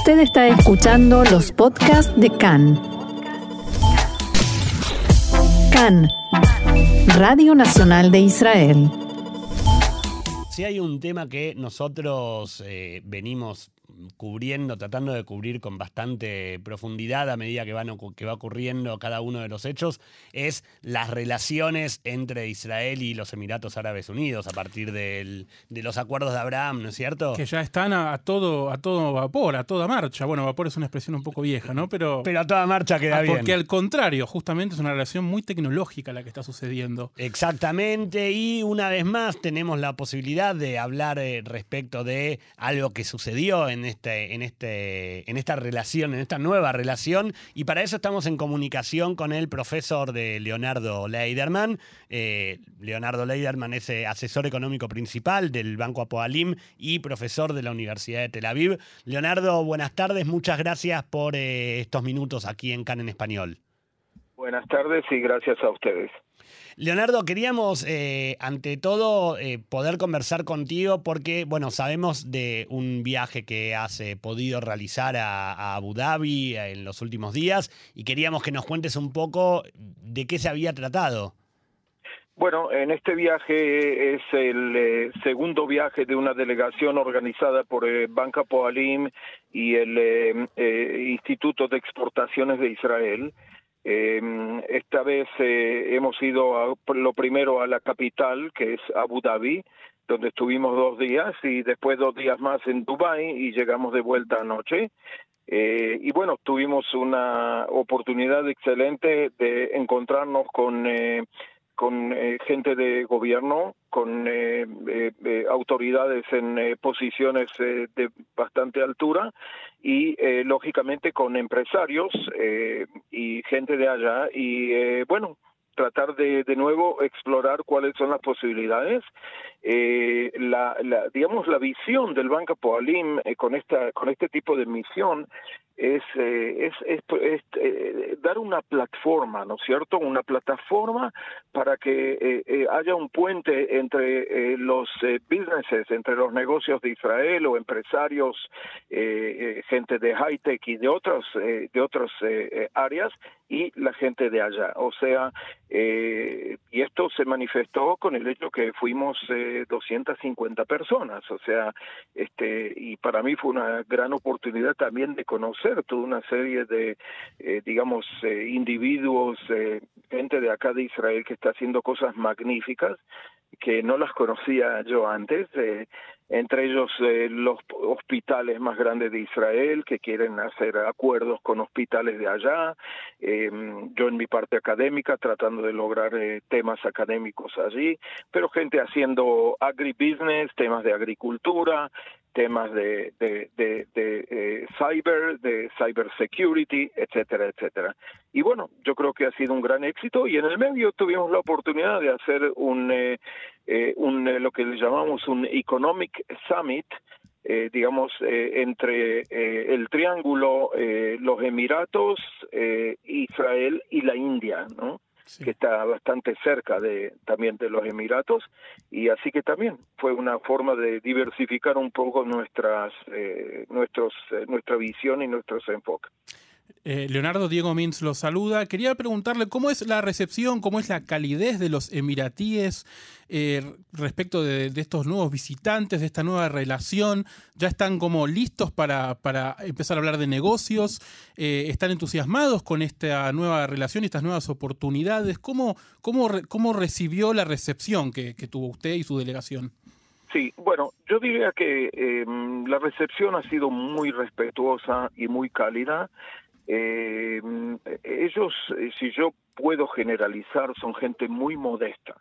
Usted está escuchando los podcasts de CAN. CAN, Radio Nacional de Israel. Si hay un tema que nosotros eh, venimos cubriendo, tratando de cubrir con bastante profundidad a medida que, van, que va ocurriendo cada uno de los hechos, es las relaciones entre Israel y los Emiratos Árabes Unidos a partir del, de los acuerdos de Abraham, ¿no es cierto? Que ya están a, todo, a todo vapor, a toda marcha. Bueno, vapor es una expresión un poco vieja, ¿no? Pero, Pero a toda marcha queda ah, bien. Porque al contrario, justamente es una relación muy tecnológica la que está sucediendo. Exactamente, y una vez más tenemos la posibilidad de hablar eh, respecto de algo que sucedió en este, en, este, en esta relación, en esta nueva relación, y para eso estamos en comunicación con el profesor de Leonardo Leiderman. Eh, Leonardo Leiderman es eh, asesor económico principal del Banco Apoalim y profesor de la Universidad de Tel Aviv. Leonardo, buenas tardes, muchas gracias por eh, estos minutos aquí en CAN en Español. Buenas tardes y gracias a ustedes. Leonardo, queríamos eh, ante todo eh, poder conversar contigo porque, bueno, sabemos de un viaje que has eh, podido realizar a, a, Abu Dhabi en los últimos días y queríamos que nos cuentes un poco de qué se había tratado. Bueno, en este viaje es el segundo viaje de una delegación organizada por Banca Poalim y el Instituto de Exportaciones de Israel. Eh, esta vez eh, hemos ido a, lo primero a la capital, que es Abu Dhabi, donde estuvimos dos días y después dos días más en Dubai y llegamos de vuelta anoche. Eh, y bueno, tuvimos una oportunidad excelente de encontrarnos con con eh, gente de gobierno, con eh, eh, autoridades en posiciones de bastante altura y lógicamente con empresarios y gente de allá y bueno tratar de de nuevo explorar cuáles son las posibilidades. Eh, la, la, digamos la visión del Banco Poalim eh, con esta con este tipo de misión es, eh, eh, dar una plataforma, ¿no es cierto? Una plataforma para que eh, eh haya un puente entre los businesses, entre los negocios de Israel o empresarios, gente de high tech y de otras de otras áreas y la gente de allá. O sea, y esto se manifestó con el hecho que fuimos 250 personas, o sea, este y para mí fue una gran oportunidad también de conocer toda una serie de, eh, digamos, eh, individuos, eh, gente de acá de Israel que está haciendo cosas magníficas que no las conocía yo antes, entre ellos los hospitales más grandes de Israel que quieren hacer acuerdos con hospitales de allá, eh, yo en mi parte académica tratando de lograr temas académicos allí, pero gente haciendo agribusiness, temas de agricultura, temas de, de, de, eh, cyber, de cyber security, etcétera, etcétera. Y bueno, yo creo que ha sido un gran éxito y en el medio tuvimos la oportunidad de hacer un, eh, eh, un eh, lo que le llamamos un economic summit, eh, digamos, entre el triángulo, los Emiratos, Israel y la India, ¿no? Que está bastante cerca de también de los Emiratos y así que también fue una forma de diversificar un poco nuestras eh, nuestros eh, nuestra visión y nuestros enfoques. Eh, Leonardo Diego Mintz lo saluda. Quería preguntarle cómo es la recepción, cómo es la calidez de los emiratíes eh, respecto de, estos nuevos visitantes, de esta nueva relación. ¿Ya están como listos para, para empezar a hablar de negocios? Eh, ¿Están entusiasmados con esta nueva relación y estas nuevas oportunidades? ¿Cómo, cómo, cómo recibió la recepción que, tuvo usted y su delegación? Sí, bueno, yo diría que eh, la recepción ha sido muy respetuosa y muy cálida. Eh, ellos, si yo puedo generalizar, son gente muy modesta.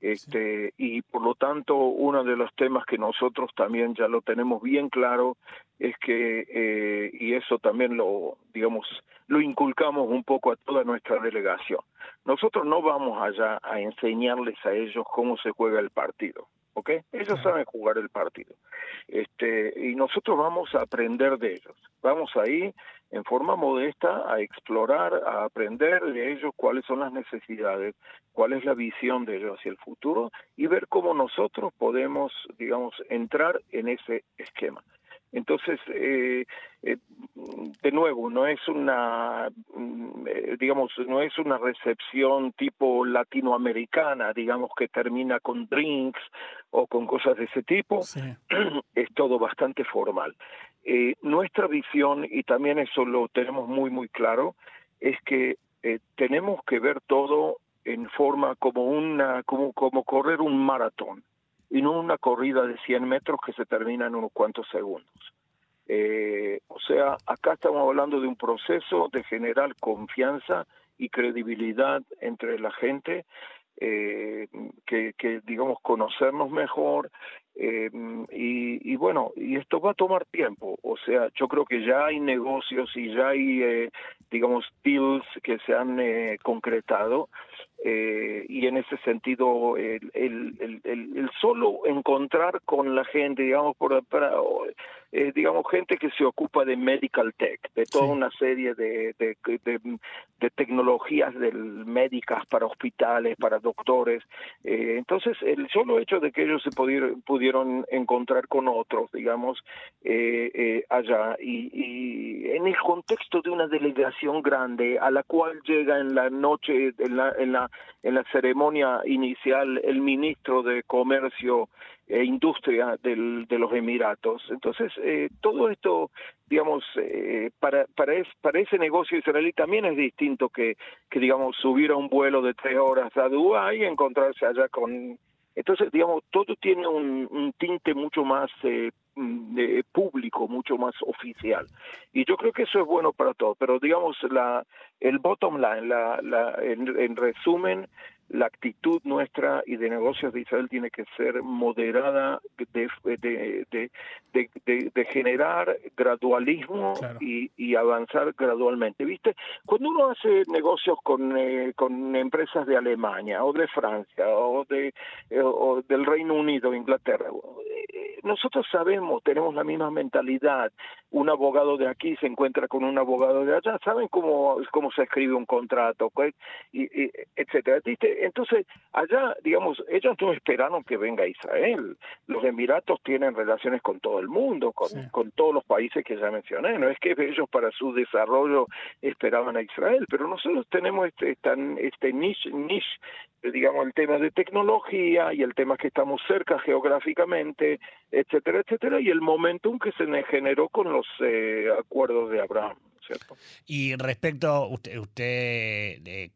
Este, sí. y por lo tanto, uno de los temas que nosotros también ya lo tenemos bien claro es que, eh, y eso también lo, digamos, lo inculcamos un poco a toda nuestra delegación. Nosotros no vamos allá a enseñarles a ellos cómo se juega el partido. ¿ok? Ellos saben jugar el partido. Este, y nosotros vamos a aprender de ellos. Vamos ahí en forma modesta a explorar, a aprender de ellos cuáles son las necesidades, cuál es la visión de ellos hacia el futuro y ver cómo nosotros podemos, digamos, entrar en ese esquema. Entonces, eh, eh, de nuevo, no es una, mm, eh, digamos, no es una recepción tipo latinoamericana, digamos, que termina con drinks o con cosas de ese tipo. Es todo bastante formal. nuestra visión, y también eso lo tenemos muy, muy claro, es que tenemos que ver todo en forma como una como, como correr un maratón y no una corrida de 100 metros que se termina en unos cuantos segundos. Eh, o sea, acá estamos hablando de un proceso de generar confianza y credibilidad entre la gente, eh, que, que, digamos, conocernos mejor. Eh, y, y, bueno, y esto va a tomar tiempo. O sea, yo creo que ya hay negocios y ya hay, digamos, deals que se han concretado. Eh, y en ese sentido el, el, el, el, solo encontrar con la gente digamos por para eh, digamos gente que se ocupa de medical tech de toda una serie de, de, de, tecnologías del médicas para hospitales para doctores. Eh, entonces el solo hecho de que ellos se pudieron, pudieron encontrar con otros digamos allá y, y en el contexto de una delegación grande a la cual llega en la noche en la, en la en la ceremonia inicial el ministro de Comercio e Industria del, de los Emiratos. Entonces, eh, todo esto, digamos, eh, para, ese negocio israelí también es distinto que, digamos, subir a un vuelo de tres horas a Dubái y encontrarse allá con... Entonces, digamos, todo tiene un, un tinte mucho más eh, mm, público, mucho más oficial. Y yo creo que eso es bueno para todos. Pero, digamos, la, el bottom line, la, la, en, resumen, la actitud nuestra y de negocios de Israel tiene que ser moderada de, de, de, de generar gradualismo y, y, avanzar gradualmente. ¿Viste? Cuando uno hace negocios con, eh, con empresas de Alemania o de Francia o, de, eh, o del Reino Unido, Inglaterra, eh, nosotros sabemos, tenemos la misma mentalidad. Un abogado de aquí se encuentra con un abogado de allá, saben cómo, cómo se escribe un contrato, y, y, etcétera. Entonces, allá, digamos, ellos no esperaron que venga Israel. Los Emiratos tienen relaciones con todo el mundo, con, con todos los países que ya mencioné. No es que ellos para su desarrollo esperaban a Israel, pero nosotros tenemos este, este niche, niche digamos, el tema de tecnología y el tema que estamos cerca geográficamente, etcétera, etcétera, y el momentum que se generó con los eh, acuerdos de Abraham. ¿cierto? Y respecto, usted, usted eh,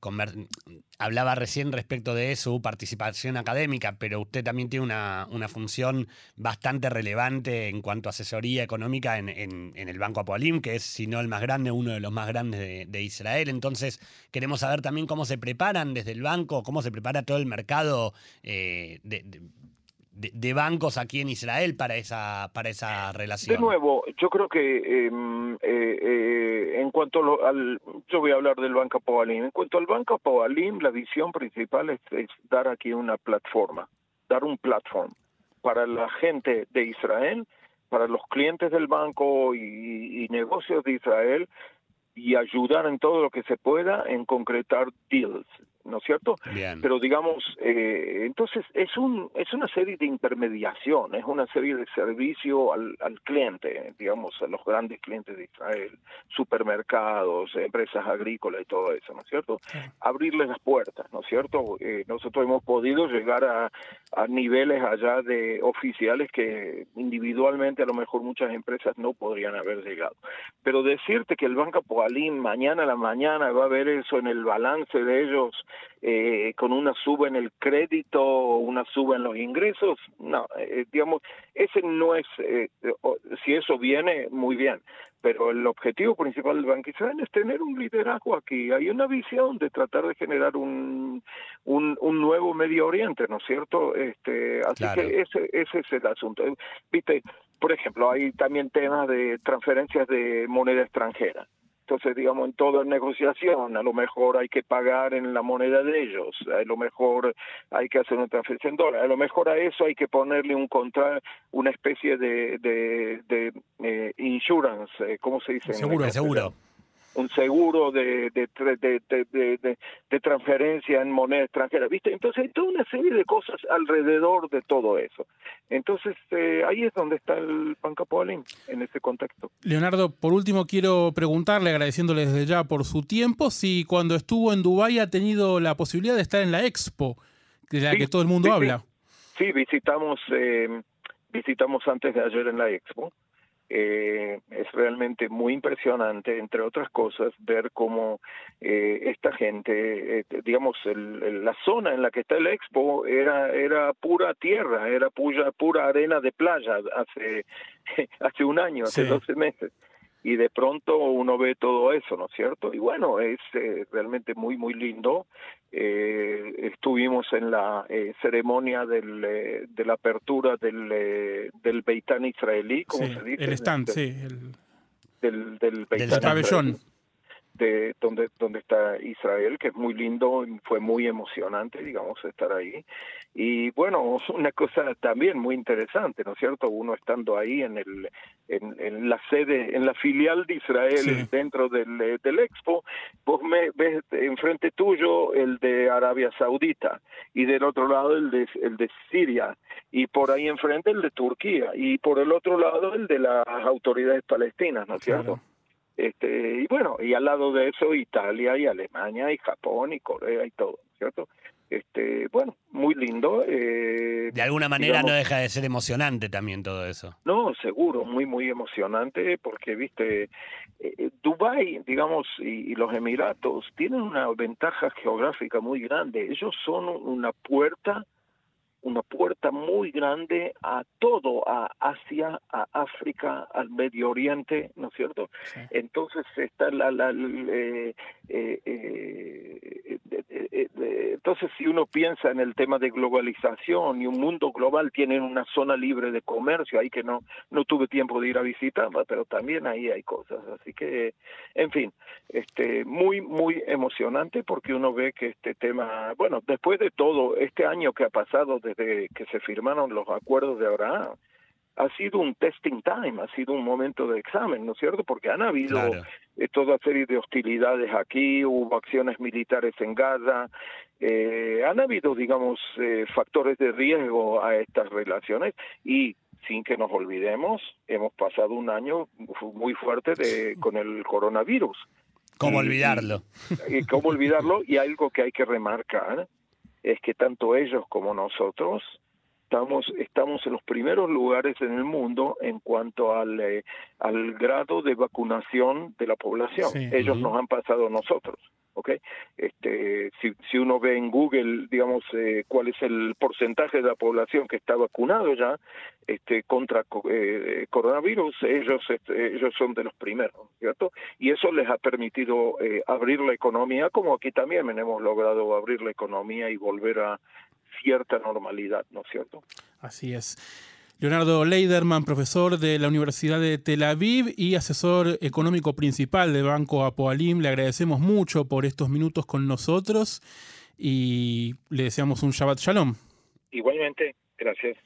hablaba recién respecto de su participación académica, pero usted también tiene una, una función bastante relevante en cuanto a asesoría económica en, en, el Banco Apoalim, que es, si no el más grande, uno de los más grandes de, Israel. Entonces, queremos saber también cómo se preparan desde el banco, cómo se prepara todo el mercado eh, de, de, bancos aquí en Israel para esa para esa relación? De nuevo, yo creo que em, eh, eh, en cuanto lo, al, yo voy a hablar del Banco Poalim. En cuanto al Banco Poalim, la visión principal es, dar aquí una plataforma, dar un platform para la gente de Israel, para los clientes del banco y negocios de Israel y ayudar en todo lo que se pueda en concretar deals, ¿no es cierto? Bien. Pero digamos, eh, entonces es un es una serie de intermediación, es una serie de servicio al, al cliente, digamos, a los grandes clientes de Israel, supermercados, empresas agrícolas y todo eso, ¿no es cierto? Sí. Abrirles las puertas, ¿no es cierto? Eh, nosotros hemos podido llegar a, a niveles allá de oficiales que individualmente a lo mejor muchas empresas no podrían haber llegado. Pero decirte que el Banco Poalim mañana a la mañana va a ver eso en el balance de ellos eh, con una suba en el crédito, una suba en los ingresos, no, eh, digamos, ese no es, eh, si eso viene, muy bien, pero el objetivo principal del Banco Israel es tener un liderazgo aquí, hay una visión de tratar de generar un, un, un nuevo Medio Oriente, ¿no es cierto? Este, así claro. que ese, ese es el asunto. Viste, por ejemplo, hay también temas de transferencias de moneda extranjera. Entonces, digamos, en toda negociación, a lo mejor hay que pagar en la moneda de ellos, a lo mejor hay que hacer una transferencia en dólares, a lo mejor a eso hay que ponerle un contra, una especie de, de, de eh, insurance, ¿cómo se dice? Seguro, seguro seguro de, de, de, de, transferencia en moneda extranjera, ¿viste? Entonces hay toda una serie de cosas alrededor de todo eso. Entonces eh, ahí es donde está el Pancapolín, en ese contexto. Leonardo, por último quiero preguntarle, agradeciéndole desde ya por su tiempo, si cuando estuvo en Dubái ha tenido la posibilidad de estar en la Expo, de la que todo el mundo habla. Sí, visitamos, eh, visitamos antes de ayer en la Expo. Eh, es realmente muy impresionante, entre otras cosas, ver cómo eh, esta gente, eh, digamos, el, la zona en la que está el expo era era pura tierra, era pura, pura arena de playa hace, hace un año, hace 12 meses y de pronto uno ve todo eso, ¿no es cierto? Y bueno, es eh, realmente muy, muy lindo. Eh, estuvimos en la eh, ceremonia del, de la apertura del, del Beitán israelí, como se dice. El stand, sí. El... Del, del, del pabellón de donde donde está Israel que es muy lindo fue muy emocionante digamos estar ahí. Y bueno una cosa también muy interesante no es cierto uno estando ahí en el en, la sede en la filial de Israel dentro del, del Expo vos me ves enfrente tuyo el de Arabia Saudita y del otro lado el de el de Siria y por ahí enfrente el de Turquía y por el otro lado el de las autoridades palestinas no es cierto este, y bueno, y al lado de eso Italia y Alemania y Japón y Corea y todo, ¿cierto? Este, bueno, muy lindo. Eh, de alguna manera no deja de ser emocionante también todo eso. No, seguro, muy, muy emocionante porque, viste, eh, Dubái, digamos, y, los Emiratos tienen una ventaja geográfica muy grande. Ellos son una puerta una puerta muy grande a todo, a Asia, a África, al Medio Oriente, ¿no es cierto? Entonces está la, la, eh, eh, eh, entonces si uno piensa en el tema de globalización y un mundo global tienen una zona libre de comercio ahí que no no tuve tiempo de ir a visitar, pero también ahí hay cosas, así que en fin, este muy muy emocionante porque uno ve que este tema, bueno, después de todo este año que ha pasado desde que se firmaron los acuerdos de Abraham, ha sido un testing time, ha sido un momento de examen, ¿no es cierto? Porque han habido toda serie de hostilidades aquí, hubo acciones militares en Gaza, eh, han habido, digamos, eh, factores de riesgo a estas relaciones y sin que nos olvidemos, hemos pasado un año muy fuerte de, con el coronavirus. ¿Cómo olvidarlo? Y, ¿Cómo olvidarlo? Y algo que hay que remarcar es que tanto ellos como nosotros estamos estamos en los primeros lugares en el mundo en cuanto al eh, al grado de vacunación de la población. Ellos nos han pasado a nosotros. ¿ok? Este, si, si uno ve en Google, digamos, eh, cuál es el porcentaje de la población que está vacunado ya este, contra eh, coronavirus, ellos, este, ellos son de los primeros, ¿cierto? Y eso les ha permitido abrir la economía, como aquí también hemos logrado abrir la economía y volver a cierta normalidad, ¿no es cierto? Así es. Leonardo Leiderman, profesor de la Universidad de Tel Aviv y asesor económico principal de Banco Apoalim, le agradecemos mucho por estos minutos con nosotros y le deseamos un Shabbat Shalom. Igualmente, gracias.